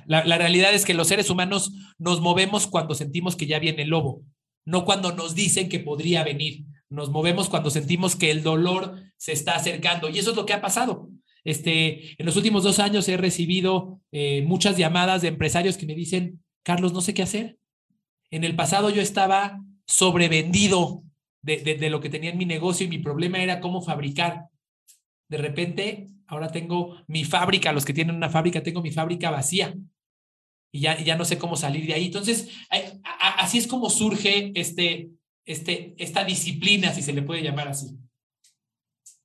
la, realidad es que los seres humanos nos movemos cuando sentimos que ya viene el lobo, no cuando nos dicen que podría venir. Nos movemos cuando sentimos que el dolor se está acercando. Y eso es lo que ha pasado. Este, en los últimos dos años he recibido eh, muchas llamadas de empresarios que me dicen, Carlos, no sé qué hacer. En el pasado yo estaba sobrevendido de, de, lo que tenía en mi negocio y mi problema era cómo fabricar. De repente, ahora tengo mi fábrica, los que tienen una fábrica, tengo mi fábrica vacía y ya, ya no sé cómo salir de ahí. Entonces, así es como surge este, este, esta disciplina, si se le puede llamar así.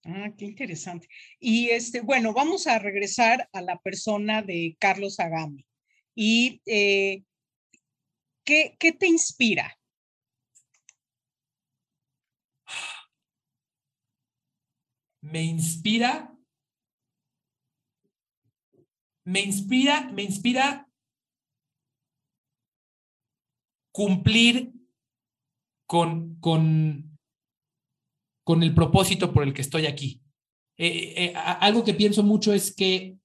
Ah, qué interesante. Y este, bueno, vamos a regresar a la persona de Carlos Agami. ¿Y eh, ¿qué, qué te inspira? Me inspira, me inspira, me inspira cumplir con, con, con el propósito por el que estoy aquí. Eh, eh, eh algo que pienso mucho es que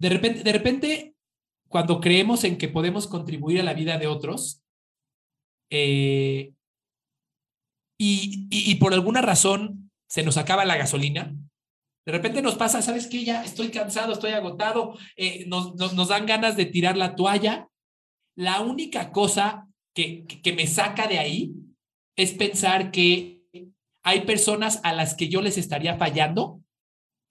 de repente, de repente, cuando creemos en que podemos contribuir a la vida de otros, y, y, por alguna razón se nos acaba la gasolina, de repente nos pasa, ¿sabes qué? Ya estoy cansado, estoy agotado, eh, nos, nos, nos, dan ganas de tirar la toalla. La única cosa que, que me saca de ahí es pensar que hay personas a las que yo les estaría fallando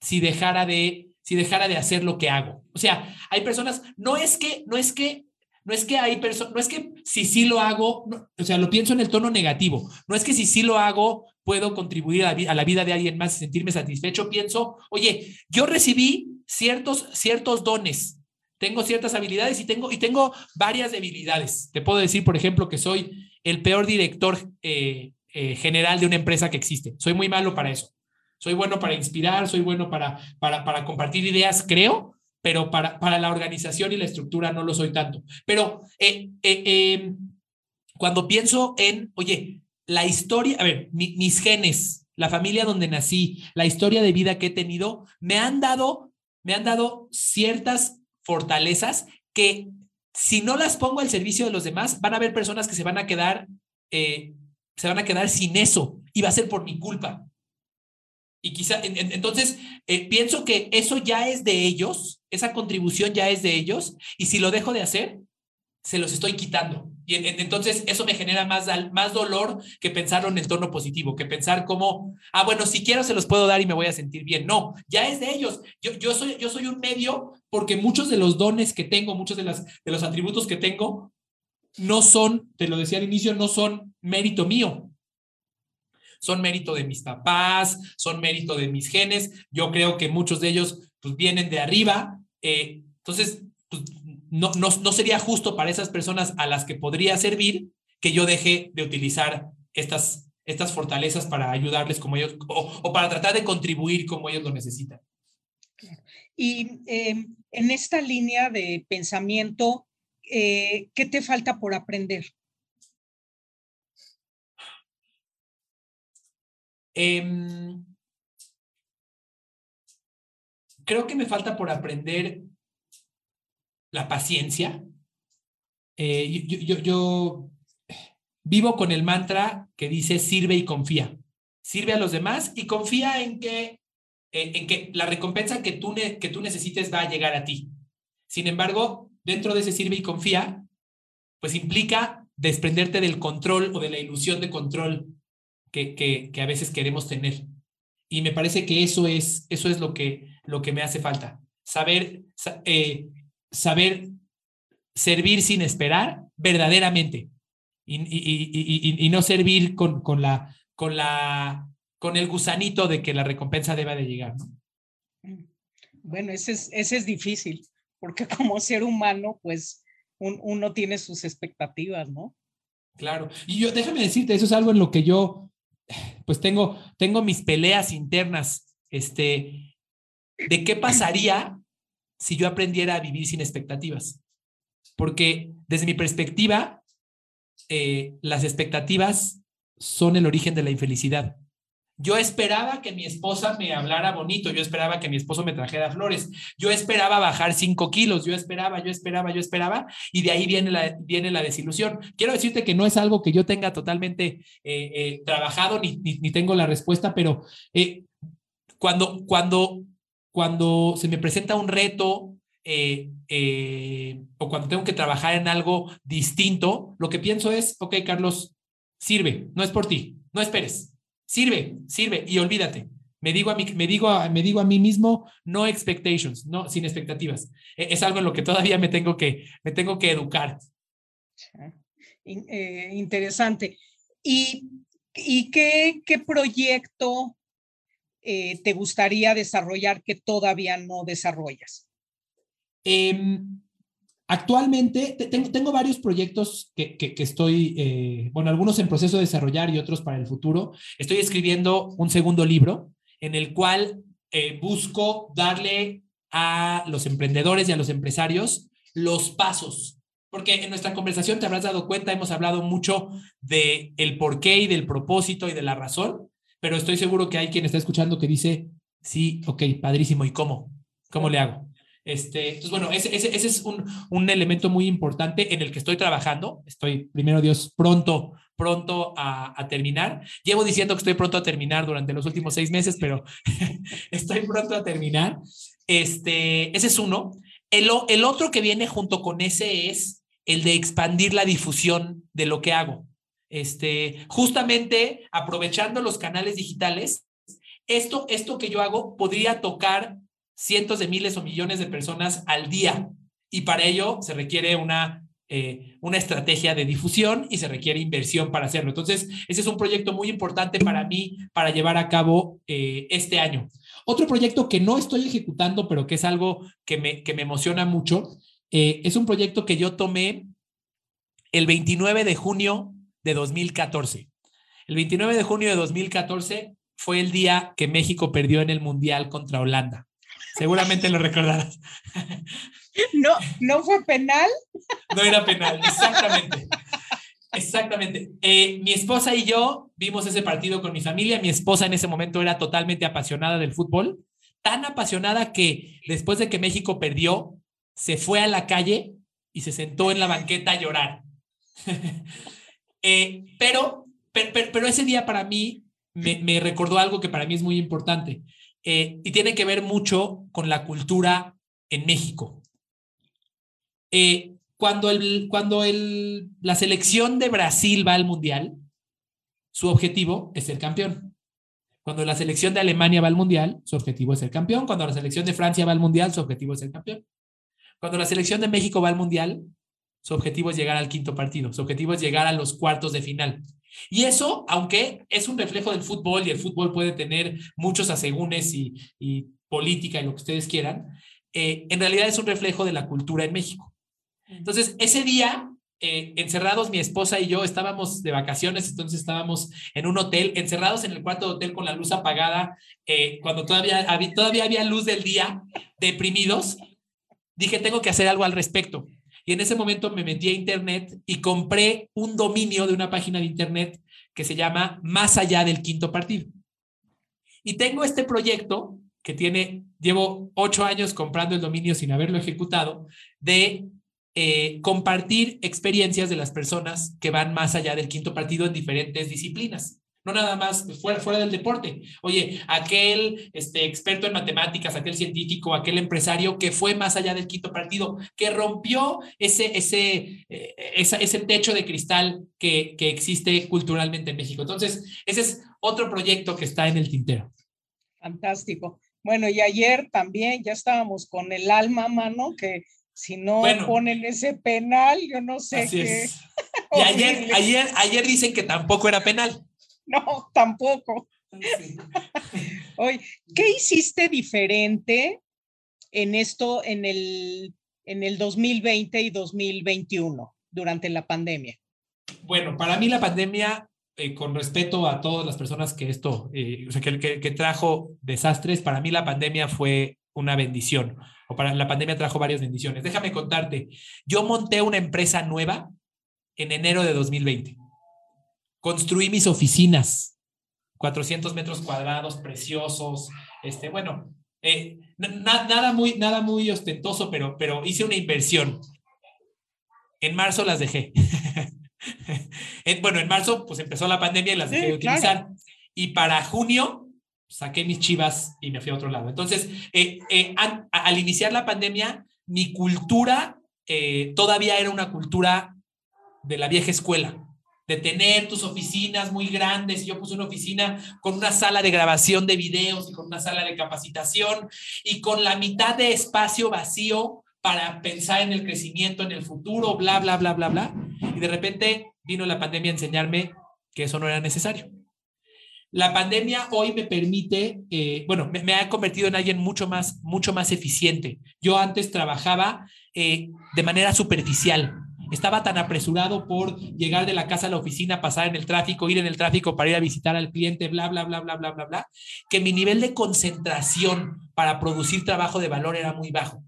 si dejara de si dejara de hacer lo que hago. O sea, hay personas, no es que no es que no es que hay personas, no es que si sí lo hago, o sea, lo pienso en el tono negativo. No es que si sí lo hago puedo contribuir a la, vida de alguien más y sentirme satisfecho. Pienso, oye, yo recibí ciertos ciertos dones, tengo ciertas habilidades y tengo y tengo varias debilidades. Te puedo decir, por ejemplo, que soy el peor director eh, eh, general de una empresa que existe. Soy muy malo para eso. Soy bueno para inspirar, soy bueno para, para, para compartir ideas, creo, pero para, para la organización y la estructura no lo soy tanto. Pero eh, eh, em, cuando pienso en, oye, la historia, a ver, mis genes, la familia donde nací, la historia de vida que he tenido, me han dado, me han dado ciertas fortalezas que si no las pongo al servicio de los demás, van a haber personas que se van a quedar eh, se van a quedar sin eso y va a ser por mi culpa. Y quizá, entonces, pienso que eso ya es de ellos, esa contribución ya es de ellos, y si lo dejo de hacer, se los estoy quitando. Y entonces eso me genera más, más dolor que pensarlo en el tono positivo, que pensar como, ah, bueno, si quiero se los puedo dar y me voy a sentir bien. No, ya es de ellos. Yo, yo, soy, yo soy un medio porque muchos de los dones que tengo, muchos de, las, de los atributos que tengo, no son, te lo decía al inicio, no son mérito mío. Son mérito de mis papás, son mérito de mis genes. Yo creo que muchos de ellos pues, vienen de arriba. Eh, entonces, pues, no, no, no sería justo para esas personas a las que podría servir que yo deje de utilizar estas, estas fortalezas para ayudarles como ellos o, para tratar de contribuir como ellos lo necesitan. Y em, en esta línea de pensamiento, eh, ¿qué te falta por aprender? Em, creo que me falta por aprender la paciencia. Eh, yo, vivo con el mantra que dice sirve y confía. Sirve a los demás y confía en que, eh, en que la recompensa que tú, que tú necesites va a llegar a ti. Sin embargo, dentro de ese sirve y confía, pues implica desprenderte del control o de la ilusión de control que, que, a veces queremos tener. Y me parece que eso es, eso es lo, que, lo que me hace falta. Saber, eh, saber servir sin esperar verdaderamente y, y, y, no servir con, con, la, con, la, con el gusanito de que la recompensa deba de llegar. Mm. Bueno, ese es, ese es difícil, porque [laughs] como ser humano, pues uno tiene sus expectativas, ¿no? Claro, y yo déjame decirte, eso es algo en lo que yo, pues tengo, tengo mis peleas internas, este, de qué pasaría si yo aprendiera a vivir sin expectativas. Porque desde mi perspectiva, eh, las expectativas son el origen de la infelicidad. Yo esperaba que mi esposa me hablara bonito, yo esperaba que mi esposo me trajera flores, yo esperaba bajar cinco kilos, yo esperaba, yo esperaba, yo esperaba, y de ahí viene la, viene la desilusión. Quiero decirte que no es algo que yo tenga totalmente eh, eh, trabajado ni, ni, tengo la respuesta, pero cuando, cuando cuando se me presenta un reto eh, eh, o cuando tengo que trabajar en algo distinto, lo que pienso es, ok, Carlos, sirve, no es por ti, no esperes, sirve, sirve y olvídate. Me digo a mí, me digo me digo a mí mismo, no expectations, no, sin expectativas. E, es algo en lo que todavía me tengo que, me tengo que educar. Eh, interesante. ¿Y, y qué, qué proyecto eh, te gustaría desarrollar que todavía no desarrollas? Em, actualmente tengo, varios proyectos que, que, estoy, eh, bueno, algunos en proceso de desarrollar y otros para el futuro. Estoy escribiendo un segundo libro en el cual eh, busco darle a los emprendedores y a los empresarios los pasos porque en nuestra conversación te habrás dado cuenta, hemos hablado mucho de el porqué y del propósito y de la razón, pero estoy seguro que hay quien está escuchando que dice, sí, ok, padrísimo, ¿y cómo? ¿Cómo le hago? Este, entonces, bueno, ese, ese, ese es un, un, elemento muy importante en el que estoy trabajando. Estoy, primero Dios, pronto, pronto a, a, terminar. Llevo diciendo que estoy pronto a terminar durante los últimos seis meses, pero [laughs] estoy pronto a terminar. Este, ese es uno. El, el otro que viene junto con ese es el de expandir la difusión de lo que hago. Este, justamente aprovechando los canales digitales, esto, esto que yo hago podría tocar cientos de miles o millones de personas al día y para ello se requiere una, eh, una estrategia de difusión y se requiere inversión para hacerlo. Entonces, ese es un proyecto muy importante para mí para llevar a cabo eh, este año. Otro proyecto que no estoy ejecutando, pero que es algo que me, que me emociona mucho, eh, es un proyecto que yo tomé el 29 de junio de 2014. El 29 de junio de 2014 fue el día que México perdió en el Mundial contra Holanda. Seguramente lo recordarás. [laughs] No, no fue penal. No era penal, exactamente. Exactamente. Eh, mi esposa y yo vimos ese partido con mi familia. Mi esposa en ese momento era totalmente apasionada del fútbol, tan apasionada que después de que México perdió, se fue a la calle y se sentó en la banqueta a llorar. [laughs] Eh, pero, pero, ese día para mí me, recordó algo que para mí es muy importante eh, y tiene que ver mucho con la cultura en México. Eh, cuando, el, cuando el, la selección de Brasil va al Mundial, su objetivo es ser campeón. Cuando la selección de Alemania va al Mundial, su objetivo es ser campeón. Cuando la selección de Francia va al Mundial, su objetivo es ser campeón. Cuando la selección de México va al Mundial, su objetivo es llegar al quinto partido. Su objetivo es llegar a los cuartos de final. Y eso, aunque es un reflejo del fútbol y el fútbol puede tener muchos asegúnes y, y política y lo que ustedes quieran, eh, en realidad es un reflejo de la cultura en México. Entonces, ese día, eh, encerrados, mi esposa y yo estábamos de vacaciones, entonces estábamos en un hotel, encerrados en el cuarto de hotel con la luz apagada, eh, cuando todavía había, todavía había luz del día, deprimidos, dije, tengo que hacer algo al respecto. Y en ese momento me metí a internet y compré un dominio de una página de internet que se llama Más allá del quinto partido. Y tengo este proyecto que tiene, llevo ocho años comprando el dominio sin haberlo ejecutado, de eh, compartir experiencias de las personas que van más allá del quinto partido en diferentes disciplinas. No nada más fuera, fuera del deporte. Oye, aquel este, experto en matemáticas, aquel científico, aquel empresario que fue más allá del quinto partido, que rompió ese, ese, eh, ese techo de cristal que, que existe culturalmente en México. Entonces, ese es otro proyecto que está en el tintero. Fantástico. Bueno, y ayer también ya estábamos con el alma, mano, que si no ponen ese penal, yo no sé qué. [laughs] Y ayer, ayer, ayer dicen que tampoco era penal. [laughs] No, tampoco. [laughs] Oye, ¿qué hiciste diferente en esto en el, en el 2020 y 2021 durante la pandemia? Bueno, para mí la pandemia eh, con respeto a todas las personas que esto, eh, o sea, que, que, trajo desastres, para mí la pandemia fue una bendición, o para la pandemia trajo varias bendiciones. Déjame contarte, yo monté una empresa nueva en enero de 2020. Construí mis oficinas, 400 metros cuadrados, preciosos, este, bueno, eh, nada, muy, nada muy ostentoso, pero, pero hice una inversión. En marzo las dejé. [laughs] bueno, en marzo pues empezó la pandemia y las dejé de utilizar. Y para junio saqué mis chivas y me fui a otro lado. Entonces, eh, eh, al, iniciar la pandemia, mi cultura todavía era una cultura de la vieja escuela, de tener tus oficinas muy grandes. Yo puse una oficina con una sala de grabación de videos y con una sala de capacitación y con la mitad de espacio vacío para pensar en el crecimiento, en el futuro, bla, bla, bla, bla, bla. Y de repente vino la pandemia a enseñarme que eso no era necesario. La pandemia hoy me permite, eh, bueno, me, ha convertido en alguien mucho más, mucho más eficiente. Yo antes trabajaba eh, de manera superficial. Estaba tan apresurado por llegar de la casa a la oficina, pasar en el tráfico, ir en el tráfico para ir a visitar al cliente, bla, bla, bla, bla, bla, bla, bla, que mi nivel de concentración para producir trabajo de valor era muy bajo.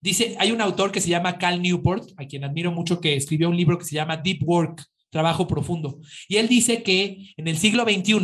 Dice, hay un autor que se llama Cal Newport, a quien admiro mucho, que escribió un libro que se llama Deep Work, Trabajo Profundo. Y él dice que en el siglo XXI,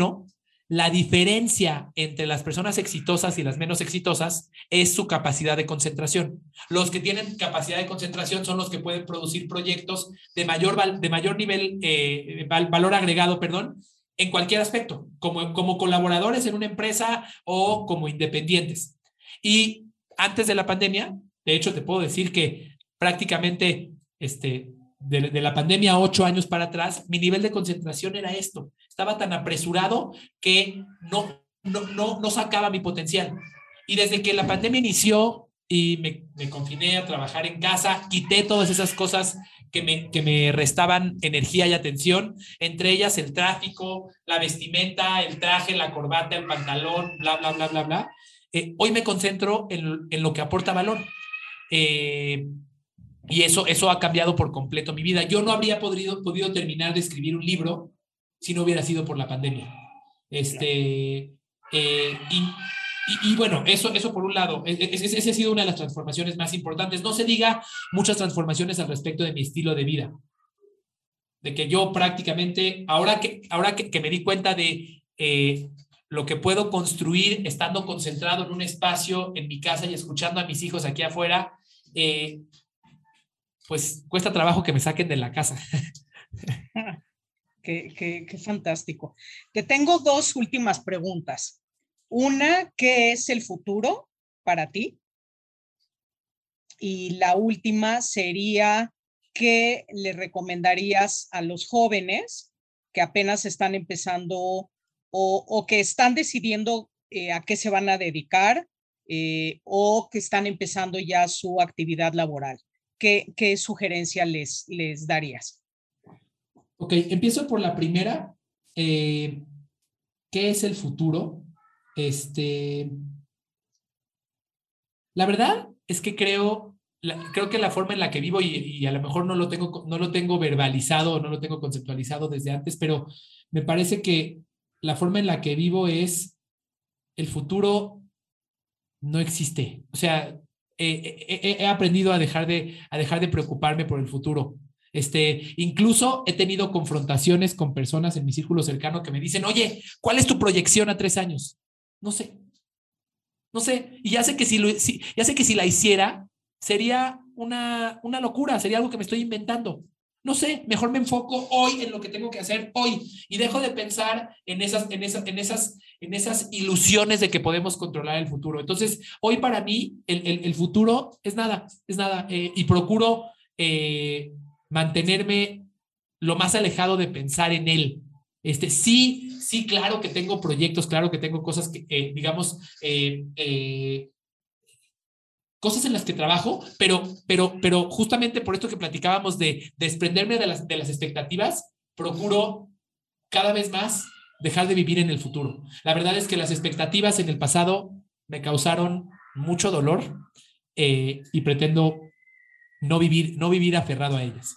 la diferencia entre las personas exitosas y las menos exitosas es su capacidad de concentración. Los que tienen capacidad de concentración son los que pueden producir proyectos de mayor, de mayor nivel, eh, valor agregado, perdón, en cualquier aspecto, como, como colaboradores en una empresa o como independientes. Y antes de la pandemia, de hecho, te puedo decir que prácticamente este, de, la pandemia ocho años para atrás, mi nivel de concentración era esto. Estaba tan apresurado que no, no, no, sacaba mi potencial. Y desde que la pandemia inició y me, me, confiné a trabajar en casa, quité todas esas cosas que me, que me restaban energía y atención, entre ellas el tráfico, la vestimenta, el traje, la corbata, el pantalón, bla, bla, bla, bla, bla. Eh, hoy me concentro en, en, lo que aporta valor. Eh, y eso, eso ha cambiado por completo mi vida. Yo no habría podido, podido terminar de escribir un libro si no hubiera sido por la pandemia. Este, eh, y, bueno, eso, eso por un lado, e, e, esa ha sido una de las transformaciones más importantes. No se diga muchas transformaciones al respecto de mi estilo de vida. De que yo prácticamente, ahora que, ahora que me di cuenta de eh, lo que puedo construir estando concentrado en un espacio en mi casa y escuchando a mis hijos aquí afuera, eh, pues cuesta trabajo que me saquen de la casa. qué, qué, fantástico. Te tengo dos últimas preguntas. Una, ¿qué es el futuro para ti? y la última sería, ¿qué le recomendarías a los jóvenes que apenas están empezando o, que están decidiendo eh, a qué se van a dedicar eh, o que están empezando ya su actividad laboral? ¿Qué, sugerencia les, darías? Ok, empiezo por la primera. Eh, ¿Qué es el futuro? Este, la verdad es que creo, creo que la forma en la que vivo, y, a lo mejor no lo, tengo, no lo tengo verbalizado, no lo tengo conceptualizado desde antes, pero me parece que la forma en la que vivo es el futuro no existe. O sea, he aprendido a dejar, de, a dejar de preocuparme por el futuro. Este, incluso he tenido confrontaciones con personas en mi círculo cercano que me dicen, oye, ¿cuál es tu proyección a tres años? No sé. No sé. Y ya sé que si, lo, ya sé que si la hiciera, sería una, una locura, sería algo que me estoy inventando. No sé, mejor me enfoco hoy en lo que tengo que hacer hoy y dejo de pensar en esas, en esas, en esas, en esas ilusiones de que podemos controlar el futuro. Entonces, hoy para mí el, el, futuro es nada, es nada. Eh, y procuro eh, mantenerme lo más alejado de pensar en él. Este, sí, sí, claro que tengo proyectos, claro que tengo cosas que, eh, digamos, cosas en las que trabajo, pero, pero, pero justamente por esto que platicábamos de desprenderme de las, de las expectativas, procuro cada vez más dejar de vivir en el futuro. La verdad es que las expectativas en el pasado me causaron mucho dolor y pretendo no vivir, no vivir aferrado a ellas.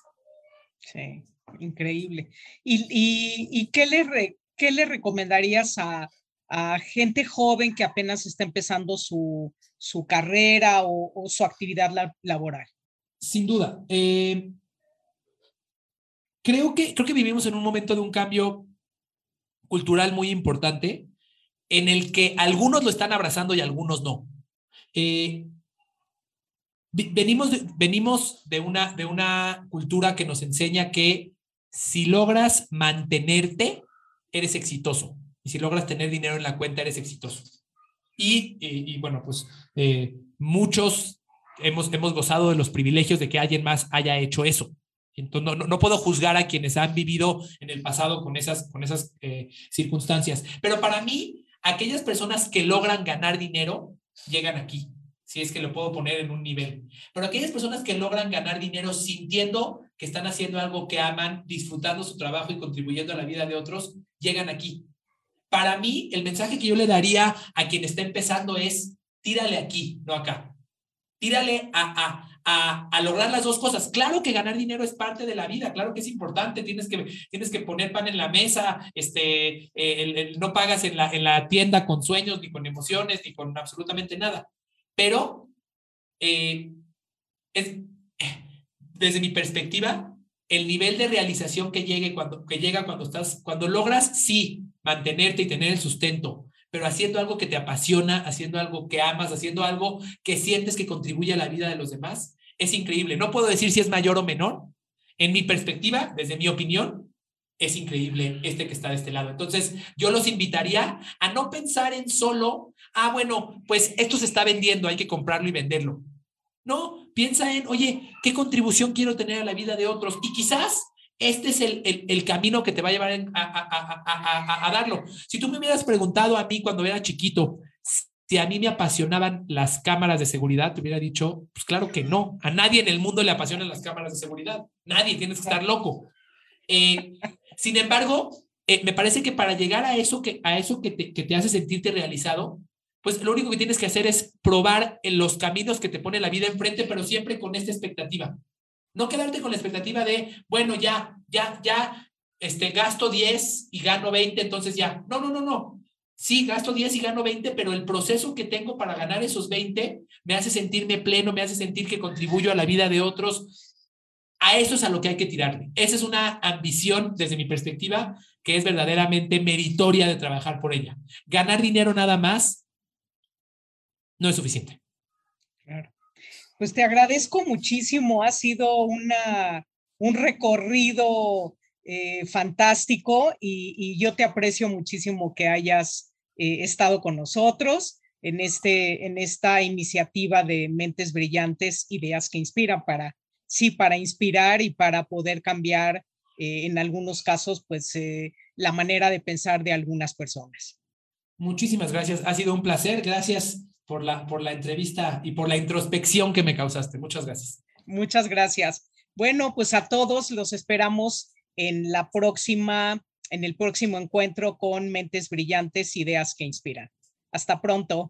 Sí, increíble. ¿Y, qué, le qué le recomendarías a, gente joven que apenas está empezando su, carrera o, su actividad laboral? Sin duda. Eh, creo, que, creo que vivimos en un momento de un cambio cultural muy importante en el que algunos lo están abrazando y algunos no. Eh, venimos de, venimos de una, de una cultura que nos enseña que si logras mantenerte, eres exitoso. Y si logras tener dinero en la cuenta, eres exitoso. Y, bueno, pues eh, muchos hemos, hemos gozado de los privilegios de que alguien más haya hecho eso. No, puedo juzgar a quienes han vivido en el pasado con esas, con esas eh, circunstancias. Pero para mí, aquellas personas que logran ganar dinero llegan aquí si es que lo puedo poner en un nivel. Pero aquellas personas que logran ganar dinero sintiendo que están haciendo algo que aman, disfrutando su trabajo y contribuyendo a la vida de otros, llegan aquí. Para mí, el mensaje que yo le daría a quien está empezando es, tírale aquí, no acá. Tírale a, a, lograr las dos cosas. Claro que ganar dinero es parte de la vida, claro que es importante, tienes que, tienes que poner pan en la mesa, este, eh, no pagas en la, en la tienda con sueños, ni con emociones, ni con absolutamente nada. Pero eh, es, desde mi perspectiva, el nivel de realización que, llegue cuando, que llega cuando estás, cuando logras, sí, mantenerte y tener el sustento, pero haciendo algo que te apasiona, haciendo algo que amas, haciendo algo que sientes que contribuye a la vida de los demás, es increíble. No puedo decir si es mayor o menor. En mi perspectiva, desde mi opinión, es increíble este que está de este lado. Entonces, yo los invitaría a no pensar en solo, ah, bueno, pues esto se está vendiendo, hay que comprarlo y venderlo. No, piensa en, oye, ¿qué contribución quiero tener a la vida de otros? Y quizás este es el, el, camino que te va a llevar a, a, darlo. Si tú me hubieras preguntado a mí cuando era chiquito, si a mí me apasionaban las cámaras de seguridad, te hubiera dicho, pues claro que no. A nadie en el mundo le apasionan las cámaras de seguridad. Nadie, tienes que estar loco. Eh, sin embargo, eh, me parece que para llegar a eso que, a eso que te, que te hace sentirte realizado, pues lo único que tienes que hacer es probar en los caminos que te pone la vida enfrente, pero siempre con esta expectativa. No quedarte con la expectativa de, bueno, ya, ya, ya, este, gasto 10 y gano 20, entonces ya. No, no, no, no. Sí, gasto 10 y gano 20, pero el proceso que tengo para ganar esos 20 me hace sentirme pleno, me hace sentir que contribuyo a la vida de otros a eso es a lo que hay que tirarle. Esa es una ambición, desde mi perspectiva, que es verdaderamente meritoria de trabajar por ella. Ganar dinero nada más no es suficiente. Pues te agradezco muchísimo. Ha sido una, un recorrido eh, fantástico y, yo te aprecio muchísimo que hayas eh, estado con nosotros. en, este, en esta iniciativa de Mentes Brillantes, Ideas que Inspiran, para, sí, para inspirar y para poder cambiar eh, en algunos casos, pues, la manera de pensar de algunas personas. Muchísimas gracias. Ha sido un placer. Gracias por la, por la entrevista y por la introspección que me causaste. Muchas gracias. Muchas gracias. Bueno, pues a todos los esperamos en la próxima, en el próximo encuentro con Mentes Brillantes, Ideas que Inspiran. Hasta pronto.